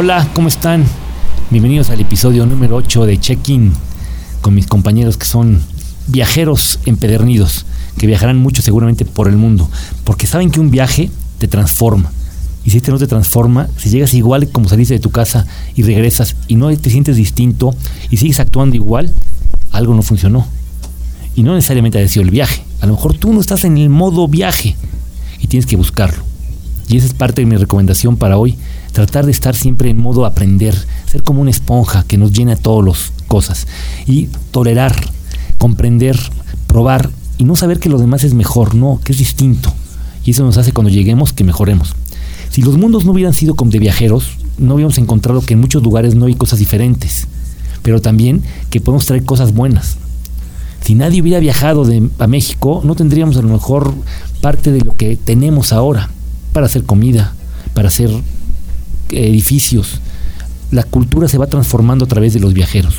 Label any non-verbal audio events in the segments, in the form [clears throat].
Hola, ¿cómo están? Bienvenidos al episodio número 8 de Check-in con mis compañeros que son viajeros empedernidos, que viajarán mucho seguramente por el mundo, porque saben que un viaje te transforma. Y si este no te transforma, si llegas igual como saliste de tu casa y regresas y no te sientes distinto y sigues actuando igual, algo no funcionó. Y no necesariamente ha sido el viaje. A lo mejor tú no estás en el modo viaje y tienes que buscarlo. Y esa es parte de mi recomendación para hoy, tratar de estar siempre en modo aprender, ser como una esponja que nos llena todas las cosas y tolerar, comprender, probar y no saber que lo demás es mejor, no, que es distinto. Y eso nos hace cuando lleguemos que mejoremos. Si los mundos no hubieran sido como de viajeros, no hubiéramos encontrado que en muchos lugares no hay cosas diferentes, pero también que podemos traer cosas buenas. Si nadie hubiera viajado a México, no tendríamos a lo mejor parte de lo que tenemos ahora para hacer comida, para hacer edificios. La cultura se va transformando a través de los viajeros.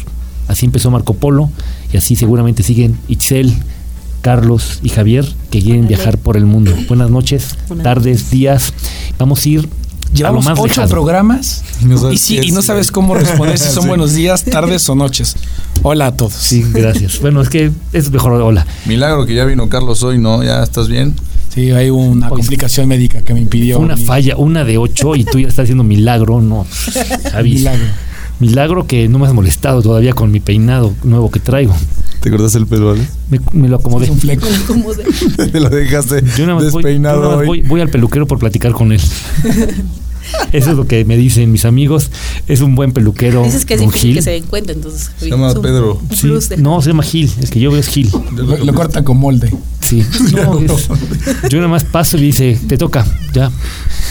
Así empezó Marco Polo y así seguramente siguen Itzel, Carlos y Javier que quieren viajar por el mundo. Buenas noches, tardes, días. Vamos a ir Llevamos a lo más ocho programas Y no sabes y, sí, qué y no es, sabes cómo responder si son [laughs] Sí. buenos días, tardes o noches. Hola a todos. Sí, gracias. Bueno, es que es mejor hola. Milagro que ya vino Carlos hoy, ¿no? ¿Ya estás bien? Sí, hay una complicación médica que me impidió. Fue una falla, una de ocho y tú ya estás haciendo milagro, no. Javi. Milagro. Milagro que no me has molestado todavía con mi peinado nuevo que traigo. ¿Te cortaste el pelo? Me, me lo acomodé. Es un fleco. Me lo [laughs] dejaste Yo nada más voy, yo despeinado nada más hoy. voy- voy al peluquero por platicar con él. [laughs] Eso es lo que me dicen mis amigos. Es un buen peluquero. Dices que es difícil Gil. que se den cuenta, entonces. Se llama es Pedro. un Sí, no, se llama Gil. El que yo veo es Gil. Lo, lo cortan con molde. Sí. [laughs] No, es- yo nada más paso y dice, te toca, ya.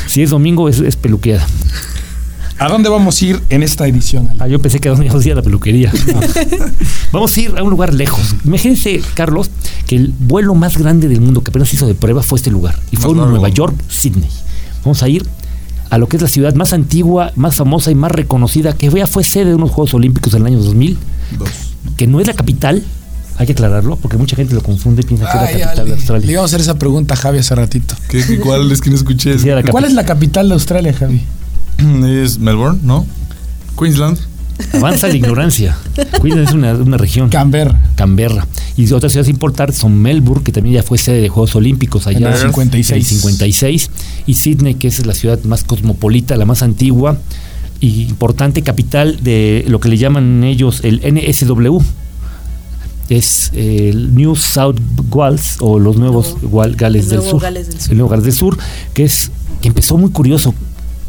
Si es domingo, es, es peluqueada. ¿A dónde vamos a ir en esta edición? Ah, yo pensé que a dónde íbamos a ir a la peluquería. [laughs] No. Vamos a ir a un lugar lejos. Imagínense, Carlos, que el vuelo más grande del mundo que apenas hizo de prueba fue este lugar. Y fue en. Nueva York, Sydney. Vamos a ir a lo que es la ciudad más antigua, más famosa y más reconocida, que ya fue sede de unos Juegos Olímpicos en el año 2000, Dos. que no es la capital, hay que aclararlo, porque mucha gente lo confunde y piensa que es la capital Ale, de Le Australia. íbamos a hacer esa pregunta a Javi hace ratito. ¿Qué, qué- ¿Cuál es que no escuché? ¿Cuál es la capital de Australia, Javi? [clears throat] Es Melbourne, ¿no? Queensland. Avanza la ignorancia. Queensland es una, una región. Canberra. Canberra. Y otras ciudades importantes son Melbourne, que también ya fue sede de Juegos Olímpicos allá En el en 56. el 56, y Sydney, que es la ciudad más cosmopolita, la más antigua y importante capital de lo que le llaman ellos el NSW. Es eh, el New South Wales o los nuevos Wal- Gales el del nuevo Sur. Gales del Sur. El nuevo Gales del Sur, que es que empezó muy curioso.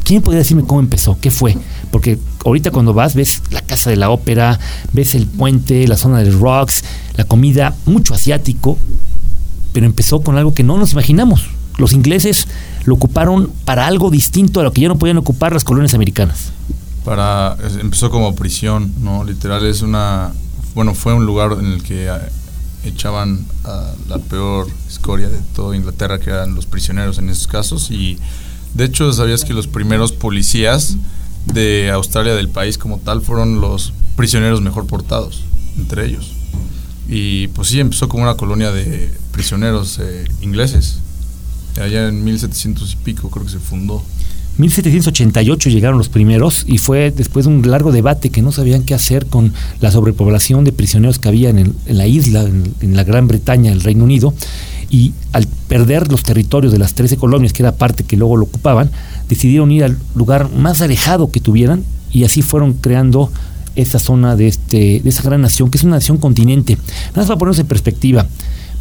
¿Quién podría decirme cómo empezó? ¿Qué fue? Porque ahorita cuando vas ves la casa de la ópera, ves el puente, la zona de rocks, la comida, mucho asiático, pero empezó con algo que no nos imaginamos. Los ingleses lo ocuparon para algo distinto a lo que ya no podían ocupar las colonias americanas. Para, empezó como prisión, ¿no? Literal es una... Bueno, fue un lugar en el que ah, echaban a la peor escoria de toda Inglaterra, que eran los prisioneros en esos casos. Y de hecho, ¿sabías que los primeros policías de Australia, del país como tal, fueron los prisioneros mejor portados, entre ellos? Y pues sí, empezó como una colonia de prisioneros eh, ingleses. Allá en 1700 y pico creo que se fundó. 1788 llegaron los primeros y fue después de un largo debate que no sabían qué hacer con la sobrepoblación de prisioneros que había en, la isla, en, la Gran Bretaña, el Reino Unido, y al perder los territorios de las 13 colonias, que era parte que luego lo ocupaban, decidieron ir al lugar más alejado que tuvieran y así fueron creando esta zona de, este, de esa gran nación, que es una nación continente. Nada más para ponernos en perspectiva,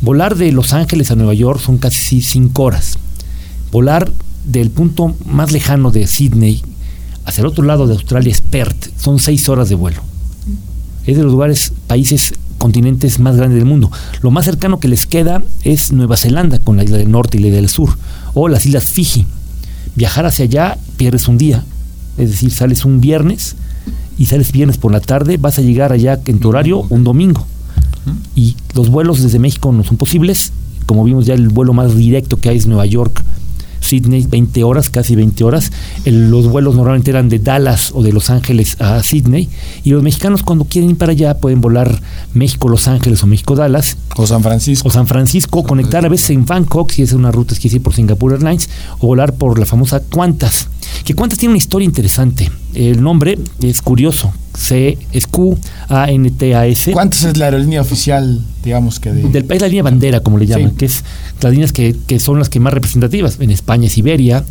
volar de Los Ángeles a Nueva York son casi 5 horas volar del punto más lejano de Sydney hacia el otro lado de Australia es Perth. Son seis horas de vuelo. Es de los lugares, países, continentes más grandes del mundo. Lo más cercano que les queda es Nueva Zelanda, con la isla del norte y la isla del sur, o las islas Fiji. Viajar hacia allá pierdes un día. Es decir, sales un viernes y sales viernes por la tarde, vas a llegar allá en tu horario un domingo. Y los vuelos desde México no son posibles. Como vimos ya el vuelo más directo que hay es Nueva York, Sydney, 20 horas, casi 20 horas. El- los vuelos normalmente eran de Dallas o de Los Ángeles a Sydney. Y los mexicanos cuando quieren ir para allá pueden volar México-Los Ángeles o México-Dallas O San Francisco. o San Francisco, conectar a veces en Bangkok, si es una ruta que es ir por Singapore Airlines, o volar por la famosa Qantas. Que Qantas tiene una historia interesante. El nombre es curioso. C es Q A N T A S. ¿Cuántas es la aerolínea oficial, digamos que de Del país la línea bandera, como le llaman, Sí. que es las líneas que, que son las que más representativas. En España es Iberia,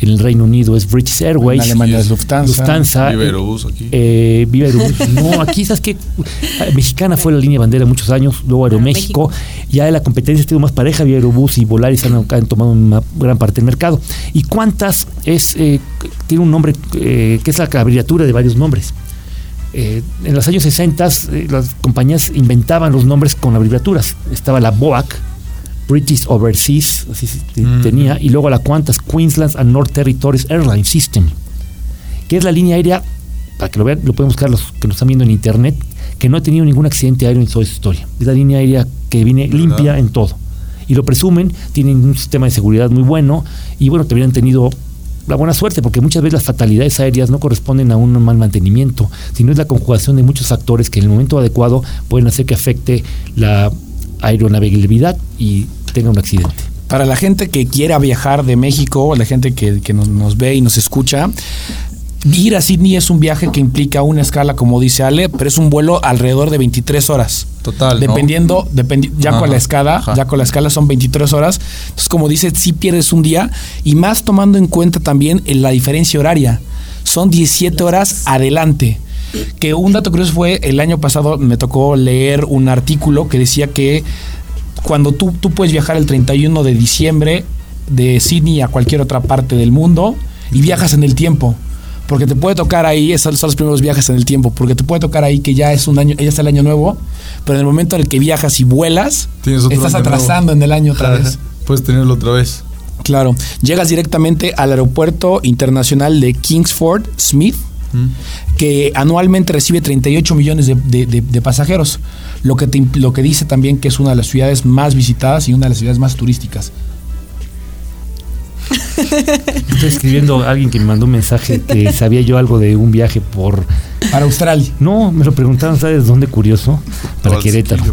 en el Reino Unido es British Airways, en Alemania es Lufthansa? Lufthansa, Viva eh, Aerobús aquí. eh, Viva Aerobús. [laughs] No, aquí sabes que Mexicana fue la línea bandera muchos años, luego Aeroméxico. Ya la competencia ha sido más pareja, Viva Aerobús y Volaris han, han tomado una gran parte del mercado. ¿Y cuántas es eh, tiene un nombre eh, que es la abreviatura de varios nombres? Eh, en los años 60 eh, las compañías inventaban los nombres con abreviaturas. Estaba la BOAC, British Overseas, así Mm. tenía, y luego la Qantas, Queensland and North Territories Airline System, que es la línea aérea, para que lo vean, lo pueden buscar los que nos están viendo en internet, que no ha tenido ningún accidente aéreo en toda su historia. Es la línea aérea que viene ¿Verdad? limpia en todo. Y lo presumen, tienen un sistema de seguridad muy bueno, y bueno, te hubieran tenido la buena suerte, porque muchas veces las fatalidades aéreas no corresponden a un mal mantenimiento, sino es la conjugación de muchos factores que en el momento adecuado pueden hacer que afecte la aeronavegabilidad y tenga un accidente. Para la gente que quiera viajar de México, la gente que, que nos, nos ve y nos escucha, ir a Sydney es un viaje que implica una escala, como dice Ale, pero es un vuelo alrededor de 23 horas. Total. ¿no? Dependiendo, dependi- ya Ajá, con la escala, ajá. ya con la escala son 23 horas. Entonces, como dice, sí pierdes un día y más tomando en cuenta también en la diferencia horaria. Son 17 horas adelante. Que un dato curioso fue, el año pasado me tocó leer un artículo que decía que cuando tú, tú puedes viajar el 31 de diciembre de Sydney a cualquier otra parte del mundo y viajas en el tiempo. Porque te puede tocar ahí, esos son los primeros viajes en el tiempo, porque te puede tocar ahí que ya es un año, ya está el año nuevo, pero en el momento en el que viajas y vuelas, estás nuevo. atrasando en el año otra vez. Puedes tenerlo otra vez. Claro, llegas directamente al aeropuerto internacional de Kingsford Smith, que anualmente recibe 38 millones de, de- de- de pasajeros, lo que, te imp- lo que dice también que es una de las ciudades más visitadas y una de las ciudades más turísticas. [laughs] Estoy escribiendo a alguien que me mandó un mensaje que sabía yo algo de un viaje por... Para Australia. No, me lo preguntaron, ¿sabes dónde? Curioso, para Querétaro.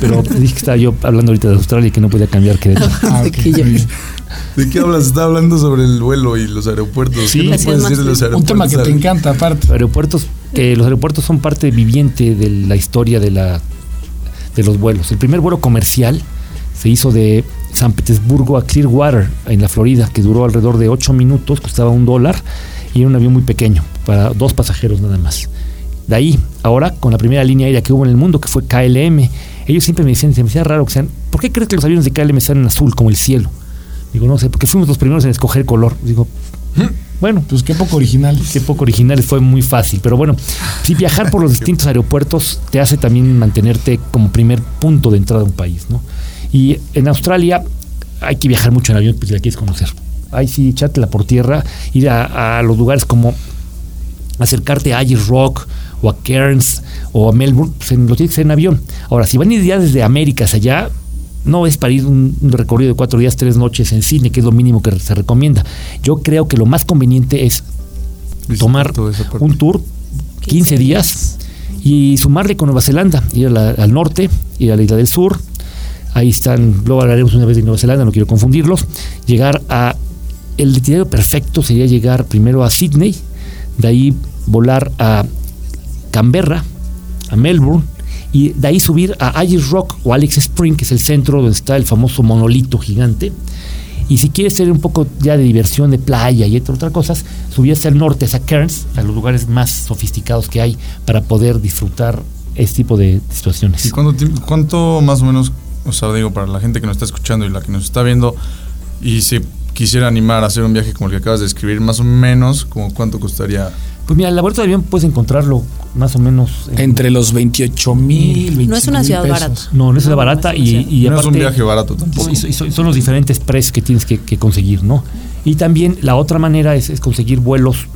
Pero dije que estaba yo hablando ahorita de Australia y que no podía cambiar Querétaro. Ah, ok, ¿De qué hablas? Está hablando sobre el vuelo y los aeropuertos. Sí. ¿Qué nos puedes es, decir de los aeropuertos? Un tema que te encanta aparte. Aeropuertos, que los aeropuertos son parte viviente de la historia de, la, de los vuelos. El primer vuelo comercial se hizo de San Petersburgo a Clearwater, en la Florida, que duró alrededor de 8 minutos, costaba un dólar y era un avión muy pequeño, para dos pasajeros nada más. De ahí, ahora, con la primera línea aérea que hubo en el mundo, que fue KLM, ellos siempre me decían, se me hacía raro que sean, ¿por qué crees que los aviones de KLM están en azul, como el cielo? Digo, no sé, porque fuimos los primeros en escoger color. Digo, bueno, Pues qué poco original. Qué poco originales, fue muy fácil. Pero bueno, si viajar por los [laughs] distintos aeropuertos te hace también mantenerte como primer punto de entrada a un país, ¿no? Y en Australia hay que viajar mucho en avión, pues si la quieres conocer. Ahí sí, echártela por tierra, ir a, a los lugares como acercarte a Ayers Rock o a Cairns o a Melbourne, pues en, lo tienes que hacer en avión. Ahora, si van a ir ya desde América hacia allá, no es para ir un, recorrido de cuatro días, tres noches en cine, que es lo mínimo que se recomienda. Yo creo que lo más conveniente es tomar un tour 15 días y sumarle con Nueva Zelanda, ir a la- al norte, ir a la isla del sur. Ahí están, luego hablaremos una vez de Nueva Zelanda, no quiero confundirlos. Llegar a. El itinerario perfecto sería llegar primero a Sydney, de ahí volar a Canberra, a Melbourne, y de ahí subir a Ayers Rock o Alex Spring, que es el centro donde está el famoso monolito gigante. Y si quieres tener un poco ya de diversión de playa y entre otras cosas, subir hacia el norte, hacia Cairns, a los lugares más sofisticados que hay para poder disfrutar este tipo de situaciones. ¿Y cuánto, más o menos, o sea, digo, para la gente que nos está escuchando y la que nos está viendo, y si quisiera animar a hacer un viaje como el que acabas de escribir, más o menos, como cuánto costaría? Pues mira, el laboratorio de avión puedes encontrarlo más o menos. en- Entre los 28 mil, No es una ciudad barata. No, no es la No, barata no y, es una y no aparte. es un viaje barato tampoco. Son, son los diferentes precios que tienes que, que conseguir, ¿no? Y también la otra manera es, es conseguir vuelos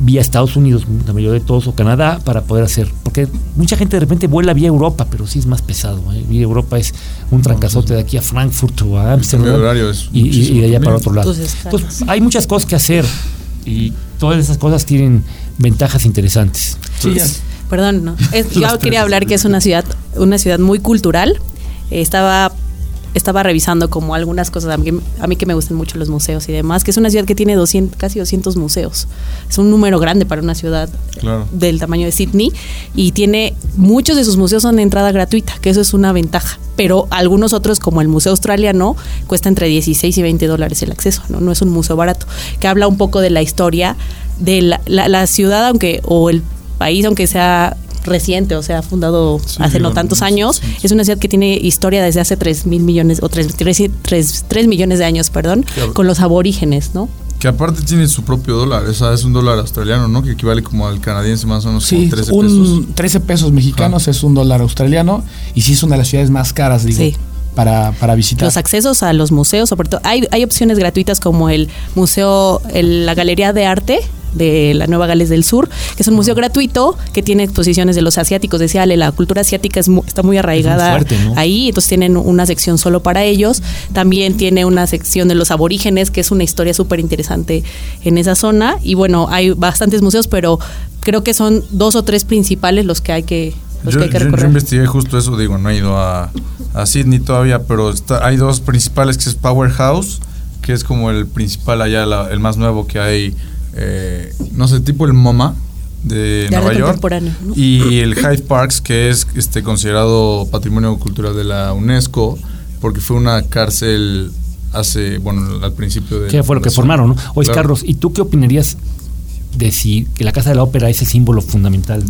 vía Estados Unidos, la mayoría de todos, o Canadá, para poder hacer. Porque mucha gente de repente vuela vía Europa, pero sí es más pesado. ¿eh? Vía Europa es un trancazote de aquí a Frankfurt o a Amsterdam horario es y, y- de allá para otro lado. Entonces, hay muchas cosas que hacer y todas esas cosas tienen ventajas interesantes. Sí. Perdón, no. Es- yo quería hablar que es una ciudad, una ciudad muy cultural. Eh, Estaba estaba revisando como algunas cosas, a mí, a mí, que me gustan mucho los museos y demás, que es una ciudad que tiene 200, casi 200 museos. Es un número grande para una ciudad del tamaño de Sydney y tiene, muchos de sus museos son de entrada gratuita, que eso es una ventaja, pero algunos otros como el Museo Australiano cuesta entre 16 y 20 dólares el acceso, ¿no? no es un museo barato, que habla un poco de la historia de la, la ciudad, aunque, o el país, aunque sea reciente, o sea, fundado hace no tantos años. Es una ciudad que tiene historia desde hace 3 mil millones, o 3, 3, millones de años, perdón, con los aborígenes, ¿no? Que aparte tiene su propio dólar, esa es un dólar australiano, ¿no? Que equivale como al canadiense más o menos sí, 13 un pesos. 13 pesos mexicanos es un dólar australiano y sí es una de las ciudades más caras, digo. Para, para, visitar. Los accesos a los museos, sobre todo, hay, hay opciones gratuitas como el museo, la Galería de Arte, de la Nueva Gales del Sur, que es un museo gratuito que tiene exposiciones de los asiáticos. Decía Ale, la cultura asiática es está muy arraigada ahí, entonces tienen una sección solo para ellos. También tiene una sección de los aborígenes, que es una historia súper interesante en esa zona. Y bueno, hay bastantes museos, pero creo que son dos o tres principales los que hay que, los yo, que, hay que recorrer. Yo, investigué justo eso, digo, no he ido a, a Sydney todavía, pero hay dos principales, que es Powerhouse, que es como el principal allá, el más nuevo que hay eh, no sé, tipo el MoMA de, Nueva York y el Hyde Parks que es este considerado patrimonio cultural de la UNESCO porque fue una cárcel hace bueno al principio de que fue lo que formaron, ¿no? Oye, Carlos, ¿y tú qué opinarías de si que la Casa de la Ópera es el símbolo fundamental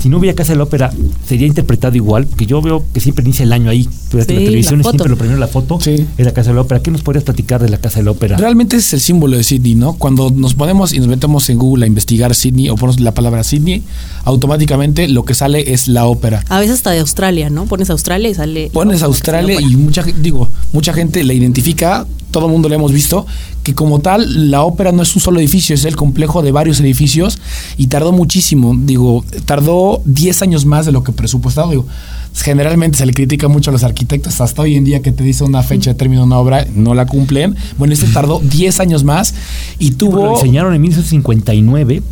si no hubiera Casa de la Ópera, sería interpretado igual, porque yo veo que siempre inicia el año ahí. Durante la televisión es siempre lo primero la foto, es la Casa de la Ópera. ¿Qué nos podrías platicar de la Casa de la Ópera? Realmente es el símbolo de Sydney, ¿no? Cuando nos ponemos y nos metemos en Google a investigar Sydney o ponemos la palabra Sydney, automáticamente lo que sale es la ópera. A veces hasta de Australia, ¿no? Pones Australia y sale. Pones Australia y mucha digo, mucha gente la identifica, todo el mundo lo hemos visto, que como tal la ópera no es un solo edificio, es el complejo de varios edificios y tardó muchísimo, digo, tardó 10 años más de lo que presupuestado, digo, generalmente se le critica mucho a los arquitectos. Hasta hoy en día que te dice una fecha de término de una obra, no la cumplen. Bueno, este tardó 10 años más y tuvo... Lo diseñaron en 1959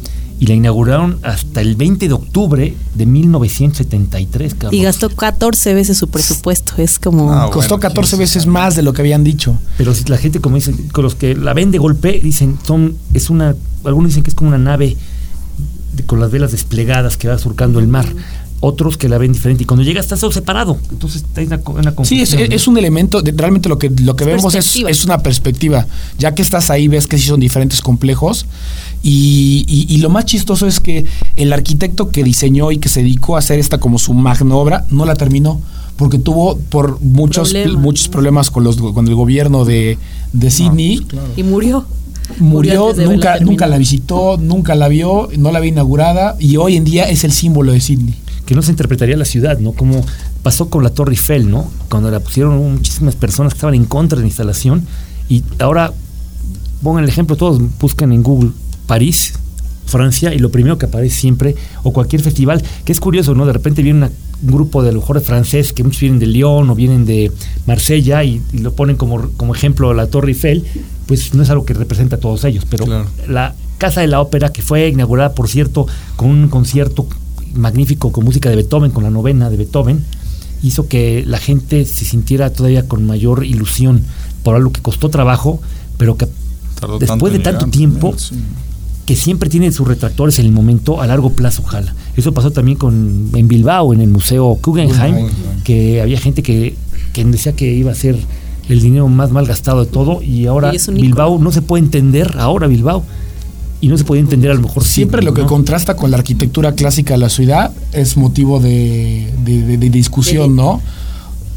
y la inauguraron hasta el 20 de octubre de 1973. Y gastó 14 veces su presupuesto, es como... Ah, Costó 14 veces más de lo que habían dicho. Pero si la gente, como dicen, con los que la ven de golpe, dicen, son, es una, algunos dicen que es como una nave con las velas desplegadas que va surcando el mar otros que la ven diferente y cuando llega está todo separado. Entonces hay una, una confusión. Sí, es, un elemento, realmente lo que, lo que vemos es, es, una perspectiva. Ya que estás ahí, ves que sí son diferentes complejos. Y, y, lo más chistoso es que el arquitecto que diseñó y que se dedicó a hacer esta como su magna obra no la terminó porque tuvo por muchos muchos problemas con los con el gobierno de, de Sydney y murió murió, nunca nunca la visitó nunca la vio no la había inaugurada y hoy en día es el símbolo de Sydney que no se interpretaría la ciudad, ¿no? Como pasó con la Torre Eiffel, ¿no? Cuando la pusieron muchísimas personas que estaban en contra de la instalación y ahora pongan el ejemplo, todos buscan en Google París, Francia y lo primero que aparece siempre, o cualquier festival, que es curioso, ¿no? De repente viene un grupo de a lo mejor de francés, que muchos vienen de Lyon o vienen de Marsella y, lo ponen como, como ejemplo la Torre Eiffel, pues no es algo que representa a todos ellos, pero la Casa de la Ópera, que fue inaugurada, por cierto, con un concierto magnífico con música de Beethoven, con la novena de Beethoven, hizo que la gente se sintiera todavía con mayor ilusión por algo que costó trabajo, pero que después de tanto tiempo, que siempre tiene sus retractores en el momento, a largo plazo ojalá. Eso pasó también con en Bilbao, en el Museo Guggenheim, que había gente que, que decía que iba a ser el dinero más mal gastado de todo y ahora Bilbao no se puede entender, ahora Bilbao y no se podía entender a lo mejor. Siempre lo que contrasta con la arquitectura clásica de la ciudad es motivo de, discusión, ¿no?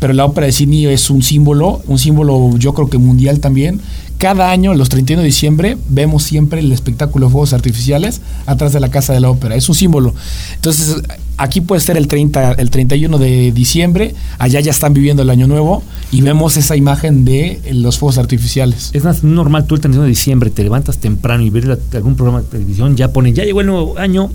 Pero la ópera de Sydney es un símbolo, un símbolo yo creo que mundial también. Cada año, los 31 de diciembre, vemos siempre el espectáculo de fuegos artificiales atrás de la Casa de la Ópera. Es un símbolo. Entonces, aquí puede ser el, 30, el 31 de diciembre, allá ya están viviendo el Año Nuevo y vemos esa imagen de los fuegos artificiales. Es más normal, tú el 31 de diciembre te levantas temprano y ves algún programa de televisión, ya ponen, ya llegó el nuevo año,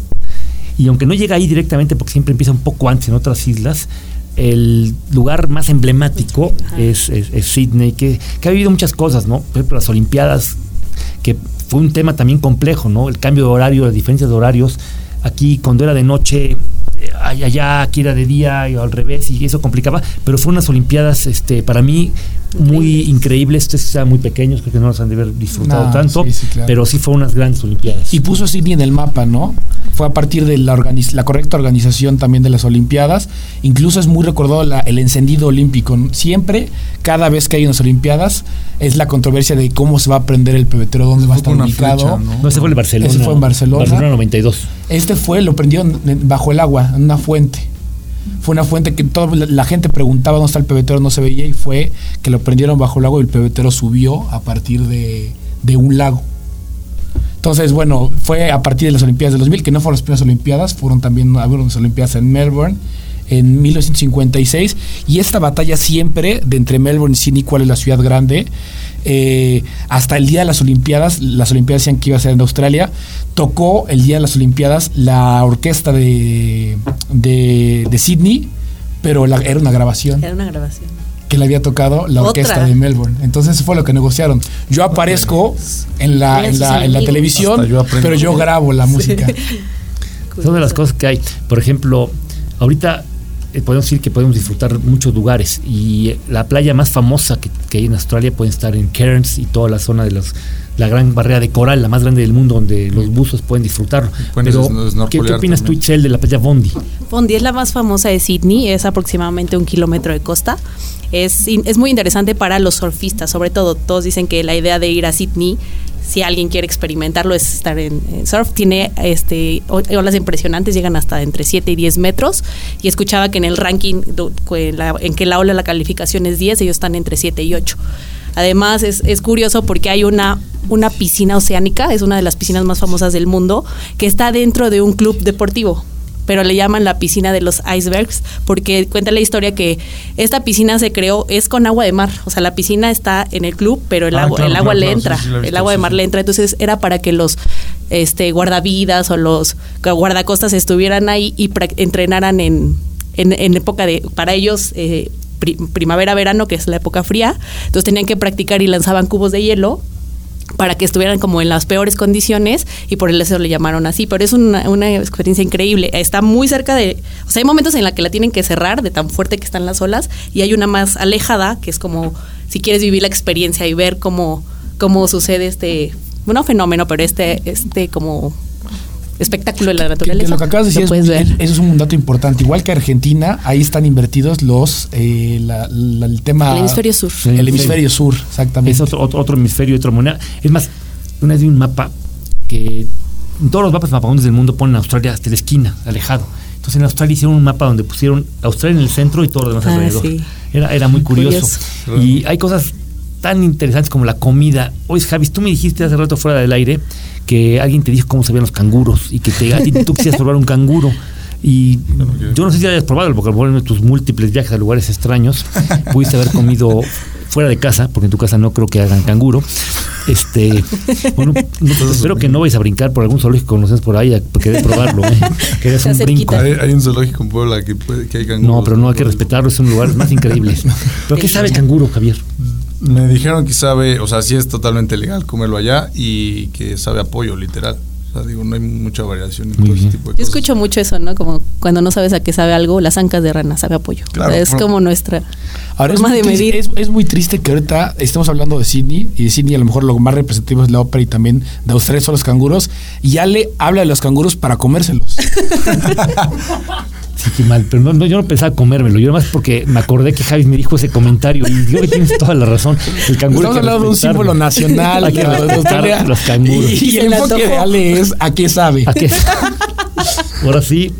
y aunque no llega ahí directamente porque siempre empieza un poco antes en otras islas, el lugar más emblemático es, es, Sydney, que, que, ha vivido muchas cosas, ¿no? Por ejemplo, las Olimpiadas, que fue un tema también complejo, ¿no? El cambio de horario, las diferencias de horarios. Aquí, cuando era de noche, allá aquí era de día y al revés y eso complicaba, pero fue unas Olimpiadas este, para mí muy increíbles, ustedes estaban muy pequeños, creo que no los han de haber disfrutado tanto, pero sí fue unas grandes Olimpiadas. Y puso Sydney en el mapa, ¿no? Fue a partir de la, la correcta organización también de las Olimpiadas, incluso es muy recordado el encendido olímpico, siempre, cada vez que hay unas Olimpiadas, es la controversia de cómo se va a prender el pebetero, dónde va a estar ubicado. ¿no? ese fue en Barcelona. Ese fue en Barcelona. Barcelona 92. Este fue, lo prendieron bajo el agua, en una fuente. Fue una fuente que toda la gente preguntaba dónde está el pebetero, no se veía y fue que lo prendieron bajo el agua y el pebetero subió a partir de, un lago. Entonces, bueno, fue a partir de las Olimpiadas del 2000, que no fueron las primeras Olimpiadas, fueron también algunas Olimpiadas en Melbourne en 1956 y esta batalla siempre de entre Melbourne y Sydney, cuál es la ciudad grande, eh, hasta el día de las Olimpiadas, las Olimpiadas decían que iba a ser en Australia, tocó el día de las Olimpiadas la orquesta de, de, Sydney, pero era una grabación. Era una grabación. Que le había tocado la orquesta de Melbourne. Entonces eso fue lo que negociaron. Yo aparezco en la, en la, en la televisión, pero yo grabo la música. [laughs] Son de las cosas que hay. Por ejemplo, ahorita podemos decir que podemos disfrutar muchos lugares y la playa más famosa que, hay en Australia puede estar en Cairns y toda la zona de los la gran barrera de coral, la más grande del mundo, donde los buzos pueden disfrutarlo. Pero, ¿qué, opinas tú, Itzel, de la playa Bondi? Bondi es la más famosa de Sydney, es aproximadamente un kilómetro de costa. Es, es muy interesante para los surfistas, sobre todo. Todos dicen que la idea de ir a Sydney si alguien quiere experimentarlo es estar en, surf. Tiene este olas impresionantes, llegan hasta entre 7 y 10 metros. Y escuchaba que en el ranking en que la ola la calificación es 10, ellos están entre 7 y 8. Además es, es, curioso porque hay una, una piscina oceánica, es una de las piscinas más famosas del mundo, que está dentro de un club deportivo pero le llaman la piscina de los icebergs porque cuenta la historia que esta piscina se creó es con agua de mar, o sea, la piscina está en el club, pero el ah, agua el agua le entra, el agua de mar le entra, entonces era para que los este guardavidas o los guardacostas estuvieran ahí y entrenaran en, en, época de para ellos eh, primavera verano que es la época fría, entonces tenían que practicar y lanzaban cubos de hielo para que estuvieran como en las peores condiciones y por eso le llamaron así. Pero es una, experiencia increíble. Está muy cerca de... O sea, hay momentos en la que la tienen que cerrar de tan fuerte que están las olas y hay una más alejada que es como si quieres vivir la experiencia y ver cómo, cómo sucede este... Bueno, fenómeno, pero este, este como espectáculo de la naturaleza. lo que acabas de decir, eso es un dato importante. Igual que Argentina, ahí están invertidos los eh, el tema. El hemisferio sur. El, hemisferio sur, exactamente. Es otro, otro, hemisferio, otra moneda. Es más, una vez vi un mapa que en todos los mapas mapamondes del mundo ponen Australia hasta la esquina, alejado. Entonces en Australia hicieron un mapa donde pusieron Australia en el centro y todo lo demás ah, alrededor. Era, era muy curioso. Y hay cosas tan interesantes como la comida. Oye, Javis, tú me dijiste hace rato fuera del aire que alguien te dijo cómo se veían los canguros y que te, a ti tú quisieras probar un canguro. Y yo no sé si hayas probado, porque en tus múltiples viajes a lugares extraños pudiste haber comido fuera de casa, porque en tu casa no creo que hagan canguro. Este, bueno, espero que no vayas a brincar por algún zoológico que conoces por ahí, de probarlo, ¿eh? [laughs] que un brinco. Hay, un zoológico en Puebla que, que hay canguros. No, pero no hay que respetarlo, es un lugar más increíble. [laughs] ¿Pero qué sabe canguro, Javier? Me dijeron que sabe, o sea, sí es totalmente legal comerlo allá y que sabe a pollo, literal. O sea, digo, no hay mucha variación en todo ese tipo de Yo escucho mucho eso, ¿no? Como cuando no sabes a qué sabe algo, las ancas de rana sabe a pollo. Claro, es como nuestra forma de medir. Es, muy triste que ahorita estemos hablando de Sydney y de Sydney a lo mejor lo más representativo es la ópera y también de Australia son los canguros y ya le habla de los canguros para comérselos. [laughs] Sí, qué mal, pero no, yo no pensaba comérmelo, yo más porque me acordé que Javi me dijo ese comentario y digo que tienes toda la razón. El canguro Estamos hablando de un símbolo nacional. Hay que respetar los canguros. Y, el enfoque real es a qué sabe. ¿A qué Ahora sí,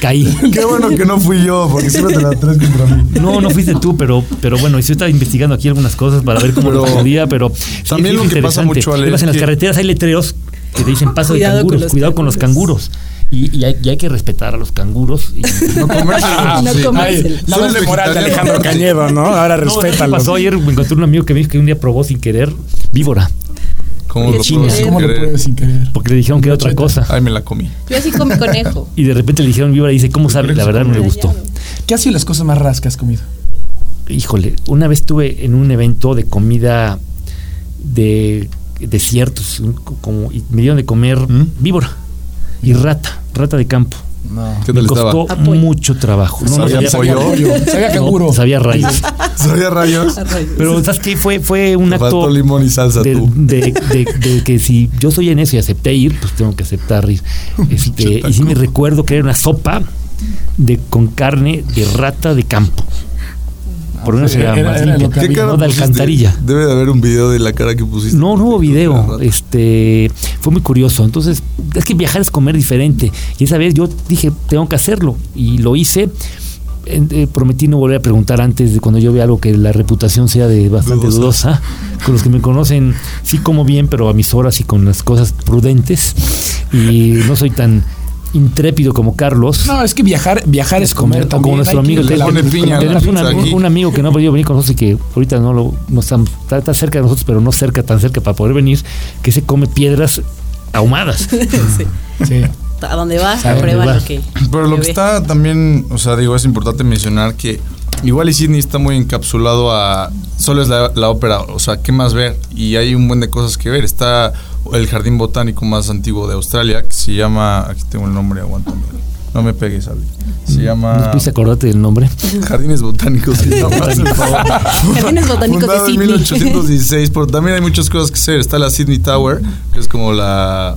caí. Qué bueno que no fui yo, porque siempre te la traes contra mí. No, no fuiste tú, pero, pero bueno, yo estaba investigando aquí algunas cosas para ver cómo lo podía, pero también lo que pasa mucho, Ale, En las carreteras hay letreros que te dicen paso de canguros, cuidado con los canguros. Y, hay, que respetar a los canguros. Y no [laughs] comerse. no La doble moral de Alejandro Cañedo, ¿no? Ahora respeta. pasó ayer? Me encontré un amigo que me dijo que un día probó sin querer víbora. ¿Cómo, lo, sin sin querer? Porque le dijeron que era otra cosa. Ay, me la comí. Yo así comí conejo. Y de repente le dijeron víbora y dice, ¿cómo sabe? La verdad no le gustó. ¿Qué ha sido las cosas más raras que has comido? Híjole, una vez estuve en un evento de comida de desiertos, como, y me dieron de comer ¿Mm? víbora y rata, rata de campo. ¿Qué Me tal estaba? costó mucho trabajo. No, no ¿Sabía sabía, pollo? Sabía no, [laughs] sabía rayos. ¿Sabía rayos? Pero ¿sabes qué? Fue, fue un Te acto faltó limón y salsa de, tú. de- de- de que si yo soy en eso y acepté ir, pues tengo que aceptar ir. [laughs] Este, y sí me recuerdo que era una sopa de con carne de rata de campo. Por una sí, será era- más era lo limpia. que ¿Qué había. cara No, de alcantarilla. Debe de haber un video de la cara que pusiste. No, no hubo video. Este fue muy curioso. Entonces, es que viajar es comer diferente. Y esa vez yo dije, tengo que hacerlo. Y lo hice. Eh, prometí no volver a preguntar antes de cuando yo vea algo que la reputación sea de bastante Dudosa. dudosa. Con los que me conocen, sí como bien, pero a mis horas y con las cosas prudentes. Y no soy tan intrépido como Carlos. No, es que viajar, viajar es comer como también. nuestro que amigo piña, tenemos una- un, amigo que no ha podido venir con nosotros y que ahorita no lo no está, está, está cerca de nosotros, pero no cerca, tan cerca para poder venir, que se come piedras ahumadas. [laughs] Sí. Sí. A donde va, A prueba va. lo que. Pero lo que ve. está también, o sea, digo, es importante mencionar que igual y Sydney está muy encapsulado a solo es la, la ópera, o sea, ¿qué más ver? Y hay un buen de cosas que ver. Está el jardín botánico más antiguo de Australia, que se llama, aquí tengo el nombre, aguántame. No me pegues, Ali. Se ¿No llama pudiste acordarte del nombre? Jardines Botánicos. Jardines Botánicos de Fundado en Sydney. 1816, pero también hay muchas cosas que hacer. Está la Sydney Tower, que es como la,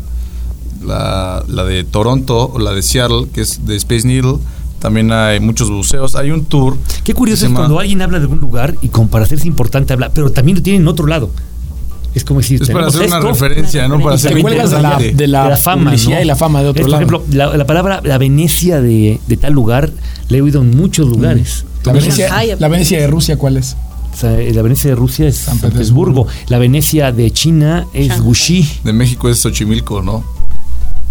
la, la de Toronto o la de Seattle, que es de Space Needle. También hay muchos buceos. Hay un tour. Qué curioso es llama- cuando alguien habla de algún lugar y como para hacerse importante habla, pero también lo tiene en otro lado. Es como decir, Es para hacer una esto, referencia, no para ser Te cuelgas de la, de la, de la fama, publicidad ¿no? y la fama de otro Es, lado. Por ejemplo, la, la palabra la Venecia de, de tal lugar la he oído en muchos lugares. la, Venecia, la Venecia de Rusia, ¿cuál es? O sea, la Venecia de Rusia es San, San Petersburgo. Petersburgo. La Venecia de China es Shanghai. Wuxi, De México es Xochimilco, ¿no?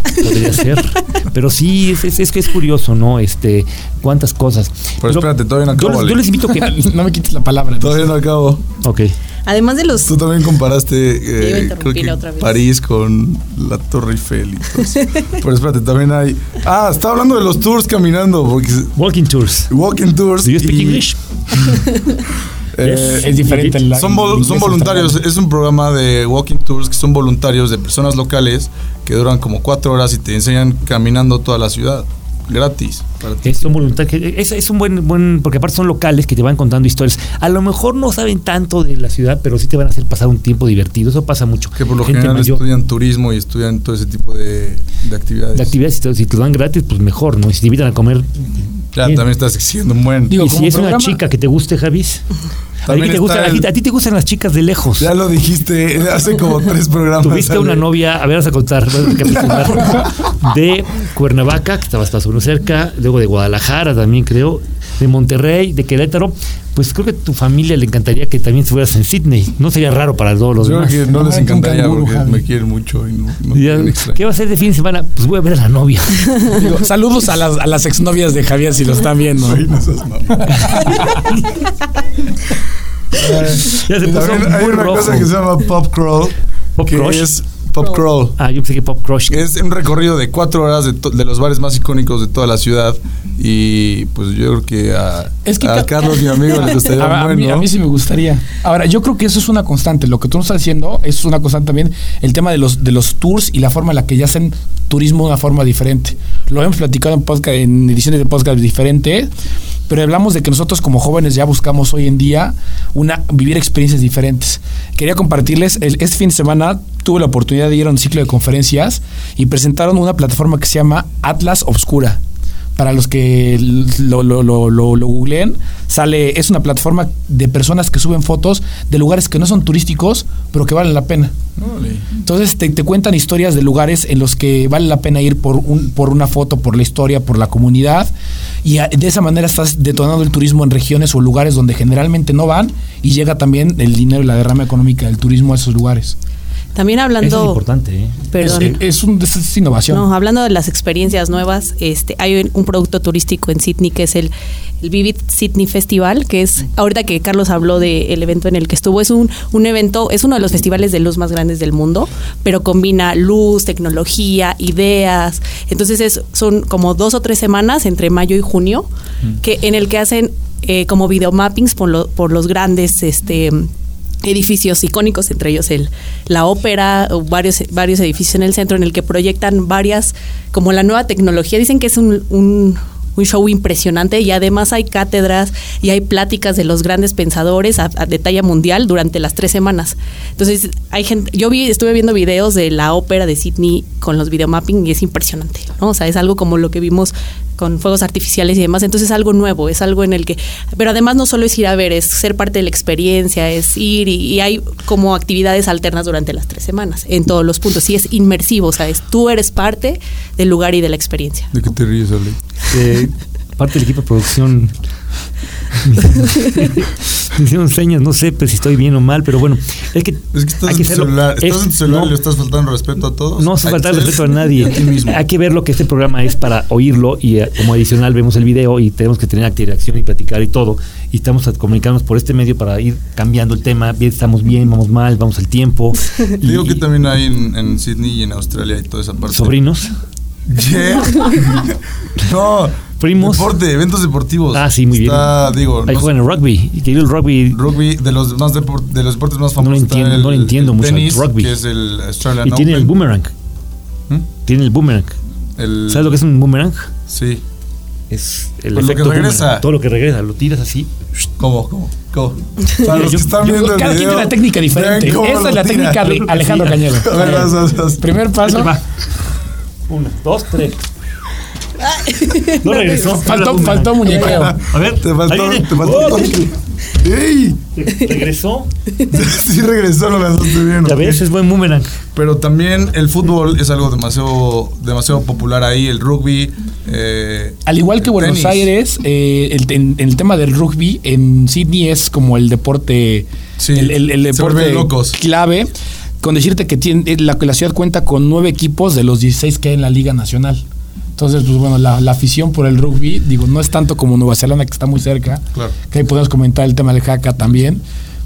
Podría [laughs] ser. Pero sí, es, es, es que es curioso, ¿no? Este, cuántas cosas. Pero espérate, todavía no yo, acabo, les, yo Ale. les invito a que. [laughs] no me quites la palabra. Todavía no acabo. ok. Además de los. Tú también comparaste Te iba a eh, creo que otra vez. París con la Torre Eiffel y todo eso. [laughs] Pero espérate, también hay... Ah, estaba hablando de los tours caminando. Porque, Walking tours. walking tours. Do you speak y, English? Eh, Es diferente. la- son, vol- el son voluntarios, es un programa de walking tours que son voluntarios de personas locales que duran como cuatro horas y te enseñan caminando toda la ciudad, gratis. para ti. Es un voluntario. Es, es un buen, buen. Porque aparte son locales que te van contando historias. A lo mejor no saben tanto de la ciudad, pero sí te van a hacer pasar un tiempo divertido. Eso pasa mucho. Que por lo Gente general mayor. estudian turismo y estudian todo ese tipo de, de actividades. de actividades, si te, si te lo dan gratis, pues mejor, ¿no? Y si te invitan a comer. Ya, Bien. también estás exigiendo un buen. Digo, y si es una programa- chica que te guste, Javis. [laughs] A ti, te gustan, a el- ti- a ti te gustan las chicas de lejos. Ya lo dijiste [laughs] hace como tres programas. Tuviste una novia, a ver, vas a contar, vas a [laughs] de Cuernavaca, que estabas más o menos cerca, luego de Guadalajara también creo, de Monterrey, de Querétaro. Pues creo que a tu familia le encantaría que también estuvieras en Sydney. No sería raro para todos los Yo creo demás. que no les encantaría canguro, porque Javi. me quieren mucho y no, ya. ¿Qué va a hacer de fin de semana? Pues voy a ver a la novia. Digo, saludos a las, a las exnovias de Javier si lo están viendo. Ay, no seas mamón. Ya se Y puso también hay una rojo. cosa que se llama Pop Crawl. ¿Pop que Crush? es Pop Crawl. Ah, yo pensé que Pop Crush. Es un recorrido de cuatro horas de, los bares más icónicos de toda la ciudad. Y pues yo creo que a, Es que a ca- Carlos, mi amigo, le [laughs] gustaría A, a bueno. mí, a mí sí me gustaría. Ahora, yo creo que eso es una constante. Lo que tú nos estás diciendo es una constante también. El tema de los, de los tours y la forma en la que ya hacen turismo de una forma diferente. Lo hemos platicado en, en ediciones de podcast diferentes. Pero hablamos de que nosotros como jóvenes ya buscamos hoy en día una vivir experiencias diferentes. Quería compartirles, el- este fin de semana tuve la oportunidad de ir a un ciclo de conferencias y presentaron una plataforma que se llama Atlas Obscura para los que lo, lo, lo, lo, googleen, sale, es una plataforma de personas que suben fotos de lugares que no son turísticos, pero que valen la pena. Entonces te, te cuentan historias de lugares en los que vale la pena ir por, un, por una foto, por la historia, por la comunidad. Y de esa manera estás detonando el turismo en regiones o lugares donde generalmente no van y llega también el dinero y la derrama económica del turismo a esos lugares. También Eso es hablando. importante, ¿eh? Perdón. Es, es un- es innovación. No, hablando de las experiencias nuevas, este, hay un, producto turístico en Sydney que es el, el Vivid Sydney Festival, que es, ahorita que Carlos habló del evento en el que estuvo, es un, un evento, es uno de los festivales de luz más grandes del mundo, pero combina luz, tecnología, ideas. Entonces es, son como dos o tres semanas entre mayo y junio, que, en el que hacen eh, como videomappings por, lo- por los grandes este, edificios icónicos, entre ellos el, la ópera, varios, varios edificios en el centro en el que proyectan varias, como la nueva tecnología. Dicen que es un un show impresionante y además hay cátedras y hay pláticas de los grandes pensadores a, de talla mundial durante las tres semanas. Entonces, hay gente, yo vi, estuve viendo videos de la ópera de Sydney con los videomapping y es impresionante, ¿no? O sea, es algo como lo que vimos con fuegos artificiales y demás, entonces es algo nuevo, es algo en el que, pero además no solo es ir a ver, es ser parte de la experiencia, es ir y, y hay como actividades alternas durante las tres semanas, en todos los puntos, y es inmersivo, ¿sabes? Tú eres parte del lugar y de la experiencia. ¿De qué te ríes, Ale? Eh, parte del equipo de producción [laughs] me hicieron señas, no sé pero si estoy bien o mal, pero bueno, es que, es que estás hay que en tu celular, estás Es- en tu celular no, y le estás faltando respeto a todos. No se Hay falta que ser- respeto a nadie. [laughs] a. Hay que ver lo que este programa es para oírlo y eh, como adicional vemos el video y tenemos que tener interacción y platicar y todo. Y estamos a comunicarnos por este medio para ir cambiando el tema. Bien, estamos bien, vamos mal, vamos al tiempo. Te digo que también hay en, en Sydney y en Australia y toda esa parte. Sobrinos. [laughs] Yeah. no. Primos. Deporte, eventos deportivos. Ah, sí, muy bien. Está, digo, Ahí no juegan el rugby. Y que el rugby. Rugby, de los, más depor- de los deportes más No lo famosos. entiendo, el- no lo entiendo mucho, Tenis, rugby. que es el Australian Y tiene el boomerang. ¿Mm? Tiene el boomerang. El- ¿Sabes lo que es un boomerang? Sí. Es el Pues lo que regresa. boomerang. Todo lo que regresa. Lo tiras así. ¿Cómo? ¿Cómo? ¿Cómo? [laughs] Para los Yo- que están yo- viendo el Cada quien tiene una técnica diferente. lo es la tira. técnica de Alejandro [laughs] vas. Primer paso. Uno, dos, tres. No regresó. Faltó, faltó muñequeo. A ver, Te faltó, te Oh. ¡Ey! Regresó. Sí regresó, lo lanzaste bien. Ya ves, es buen boomerang. Pero también el fútbol es algo demasiado, demasiado popular ahí, el rugby. eh, Al igual que Buenos tenis. Aires, eh, el, en, el tema del rugby, en Sydney es como el deporte, Sí, el, el- el se deporte locos. clave. Con decirte que tiene, eh, la, la ciudad cuenta con nueve equipos de los 16 que hay en la Liga Nacional. Entonces, pues bueno, la, la afición por el rugby, digo, no es tanto como Nueva Zelanda, que está muy cerca, Claro. que ahí podemos comentar el tema del jaca también.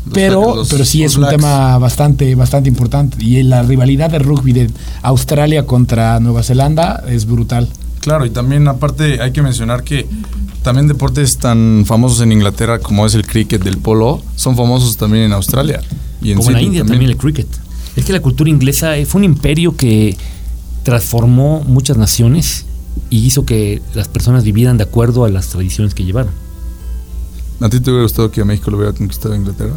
Los Pero, los pero sí es un Blacks. tema bastante, bastante importante. Y la rivalidad de rugby de Australia contra Nueva Zelanda es brutal. Claro, y también aparte hay que mencionar que también deportes tan famosos en Inglaterra como es el cricket del polo, son famosos también en Australia. Y en Como en la India también. el cricket. Es que la cultura inglesa eh, fue un imperio que transformó muchas naciones y hizo que las personas vivieran de acuerdo a las tradiciones que llevaron. ¿A ti te hubiera gustado que México lo hubiera conquistado Inglaterra?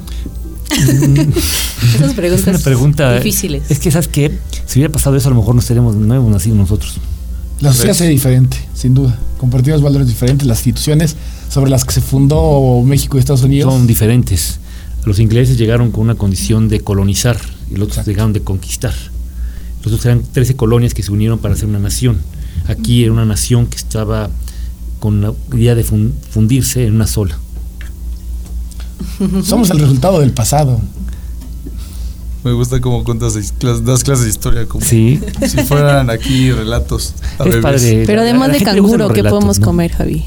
[laughs] Esas preguntas Es una pregunta difíciles. Es que, ¿sabes qué? Si hubiera pasado eso, a lo mejor no estaríamos, no hemos nacido nosotros. La sociedad es diferente, sin duda. Compartimos valores diferentes. Las instituciones sobre las que se fundó México y Estados Unidos. Son diferentes. Los ingleses llegaron con una condición de colonizar y los otros Exacto. llegaron de conquistar. Los otros eran 13 colonias que se unieron para hacer una nación. Aquí era una nación que estaba con la idea de fun- fundirse en una sola. [laughs] Somos el resultado del pasado. Me gusta cómo cuentas das clases de historia como Sí. si fueran aquí relatos. a Es padre. Pero además de canguro, ¿qué relatos, podemos ¿no? comer, Javi?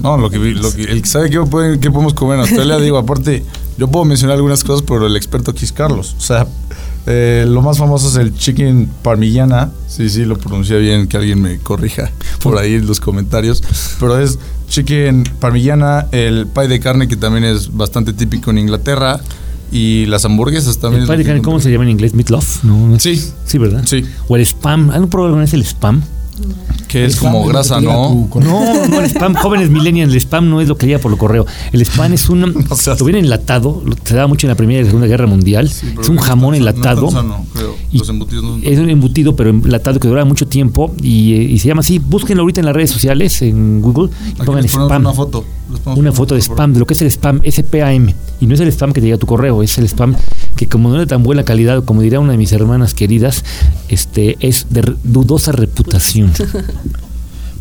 No, lo que vi, lo que, el que sabe qué, pueden- qué podemos comer en Australia, digo, aparte, yo puedo mencionar algunas cosas, pero el experto aquí es Carlos. O sea, eh, lo más famoso es el chicken parmigiana. Sí, sí, lo pronuncia bien, que alguien me corrija por ahí en los comentarios. Pero es chicken parmigiana, el pie de carne, que también es bastante típico en Inglaterra, y las hamburguesas también. El pie de carne, ¿Cómo se llama en inglés? Meatloaf. No, no es- Sí. Sí, ¿verdad? Sí. O el spam. ¿Han probado alguna vez el spam? Que es como grasa, ¿no? a. No, no, el spam, jóvenes millennials, el spam no es lo que llega por lo correo. El spam es un, [laughs] O sea, lo viene enlatado, lo- se daba mucho en la Primera y la Segunda Guerra Mundial. Sí, es un jamón enlatado. No tan sano, creo. Y Los embutidos no son tan Es un embutido, pero enlatado que dura mucho tiempo y, eh, y se llama así. Búsquenlo ahorita en las redes sociales, en Google, y pongan spam. una foto. Una foto de spam, de lo que es el spam, S-P-A-M. Y no es el spam que te llega a tu correo, es el spam que como no es de tan buena calidad, como diría una de mis hermanas queridas, este es de dudosa reputación. [laughs]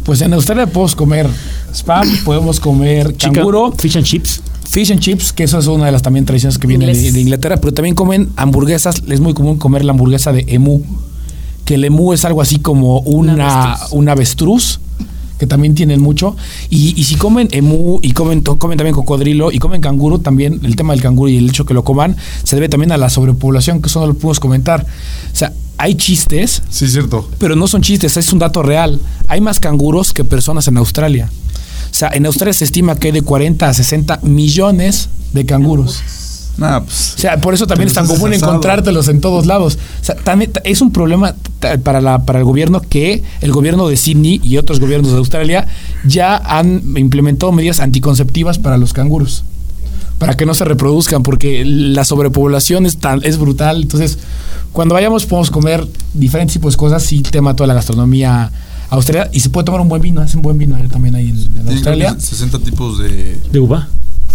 Pues en Australia podemos comer spam, [clears throat] podemos comer Chica- canguro, fish and chips. fish and chips, que eso es una de las también tradiciones que vienen de, Inglaterra, pero también comen hamburguesas. Es muy común comer la hamburguesa de emu, que el emu es algo así como una, avestruz. un avestruz, que también tienen mucho. Y, y si comen emu y comen, comen también cocodrilo y comen canguro, también el tema del canguro y el hecho que lo coman se debe también a la sobrepoblación, que eso no lo podemos comentar. O sea, hay chistes Sí, cierto. pero no son chistes, es un dato real. Hay más canguros que personas en Australia. O sea, en Australia se estima que hay de 40 a 60 millones de canguros. pues, o sea, por eso también es tan común encontrártelos en todos lados. O sea, también es un problema para, la, para el gobierno que el gobierno de Sydney y otros gobiernos de Australia ya han implementado medidas anticonceptivas para los canguros. Para que no se reproduzcan, porque la sobrepoblación es, tan, es brutal. Entonces, cuando vayamos podemos comer diferentes tipos de cosas, sí tema toda la gastronomía australia y se puede tomar un buen vino, hacen buen vino también ahí en, Australia. 60 tipos de... ¿De uva?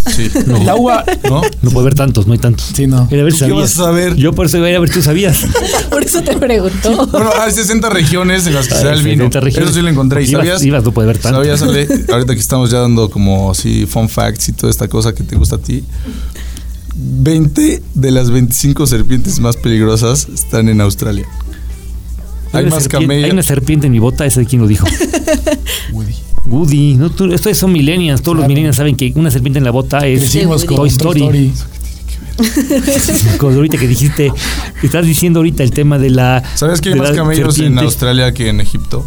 Sí. [laughs] No. La uva. ¿No? No puede haber tantos, no hay tantos. Sí, no. Era a ver si ¿Qué vas a saber? Yo por eso iba a ir a ver, tú sabías. [laughs] por eso te preguntó. Bueno, hay 60 regiones en las que se da el vino. Eso sí lo encontré. ¿Y sabías? Ibas, no puede haber tantos. ¿Sabías, Ale? [laughs] Ahorita que estamos ya dando como así fun facts y toda esta cosa que te gusta a ti. 20 de las 25 serpientes más peligrosas están en Australia. Hay, más camellos. Hay una serpiente en mi bota, ese de quién lo dijo. Woody. Woody, no, tú, estos son millennials, todos los millennials saben que una serpiente en la bota es Toy Story. [laughs] Como ahorita que dijiste, estás diciendo ahorita el tema de la. ¿Sabes que hay más camellos en Australia que en Egipto?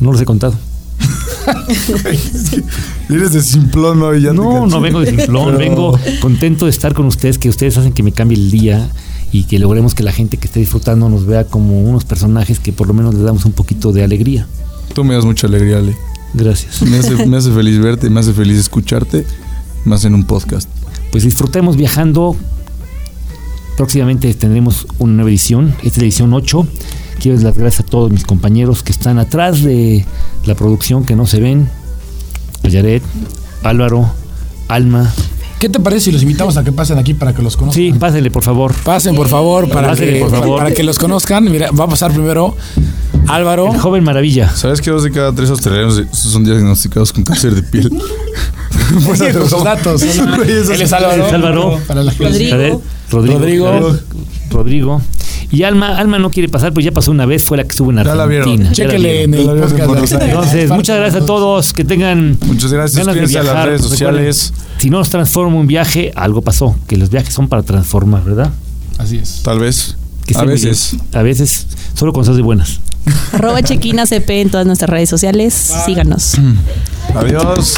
No los he contado. [laughs] Eres de simplón hoy ya No, no vengo de simplón, vengo contento de estar con ustedes, que ustedes hacen que me cambie el día y que logremos que la gente que esté disfrutando nos vea como unos personajes que por lo menos les damos un poquito de alegría. Tú me das mucha alegría, Ale. Gracias. Me hace, feliz verte, me hace feliz escucharte, más en un podcast. Pues disfrutemos viajando. Próximamente tendremos una nueva edición. Esta es la edición 8. Quiero dar las gracias a todos mis compañeros que están atrás de la producción, que no se ven. Yaret, Álvaro, Alma, ¿Qué te parece si los invitamos a que pasen aquí para que los conozcan? Sí, pásenle, por favor. Pasen, por favor, para, que, por favor. para que los conozcan. Mira, va a pasar primero Álvaro. El joven maravilla. ¿Sabes que dos de cada tres australianos son diagnosticados con cáncer de piel? [laughs] pues los datos. [laughs] Él es Álvaro. Álvaro. Rodrigo. Rodrigo. Rodrigo. Y Alma, Alma no quiere pasar, pues ya pasó una vez, fue la que estuvo en Argentina. Chéquele en el podcast. Entonces, muchas gracias a todos, que tengan muchas gracias, ganas de viajar. a las redes sociales. si no nos transforma un viaje, algo pasó, que los viajes son para transformar, ¿verdad? Así es. Tal vez. a veces. A veces, solo con cosas de buenas. [laughs] Arroba Chequina CP en todas nuestras redes sociales. Síganos. Adiós.